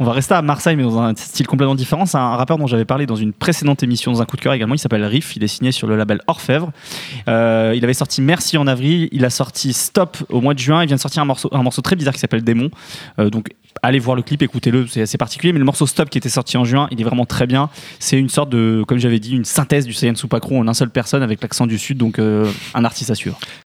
On va rester à Marseille, mais dans un style complètement différent. C'est un rappeur dont j'avais parlé dans une précédente émission, dans un coup de cœur également. Il s'appelle Riff. Il est signé sur le label Orfèvre. Euh, il avait sorti Merci en avril. Il a sorti Stop au mois de juin. Il vient de sortir un morceau, un morceau très bizarre qui s'appelle Démon. Euh, donc, allez voir le clip, écoutez-le. C'est assez particulier. Mais le morceau Stop qui était sorti en juin, il est vraiment très bien. C'est une sorte de, comme j'avais dit, une synthèse du Saiyan Supakro en un seul personne avec l'accent du Sud. Donc, euh, un artiste à suivre.